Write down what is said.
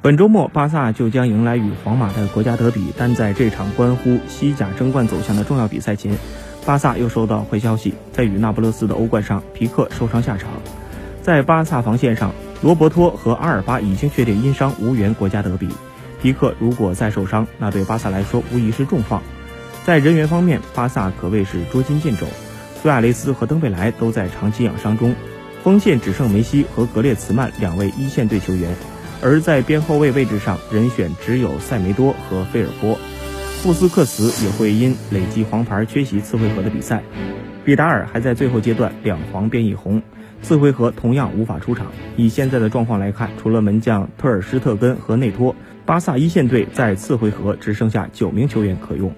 本周末，巴萨就将迎来与皇马的国家德比，但在这场关乎西甲争冠走向的重要比赛前，巴萨又收到坏消息，在与那不勒斯的欧冠上，皮克受伤下场。在巴萨防线上，罗伯托和阿尔巴已经确定因伤无缘国家德比。皮克如果再受伤，那对巴萨来说无疑是重创。在人员方面，巴萨可谓是捉襟见肘，苏亚雷斯和登贝莱都在长期养伤中，锋线只剩梅西和格列茨曼两位一线队球员。而在边后卫位置上，人选只有塞梅多和费尔波，布斯克茨也会因累计黄牌缺席次回合的比赛。比达尔还在最后阶段两黄变一红，次回合同样无法出场。以现在的状况来看，除了门将特尔施特根和内托，巴萨一线队在次回合只剩下九名球员可用。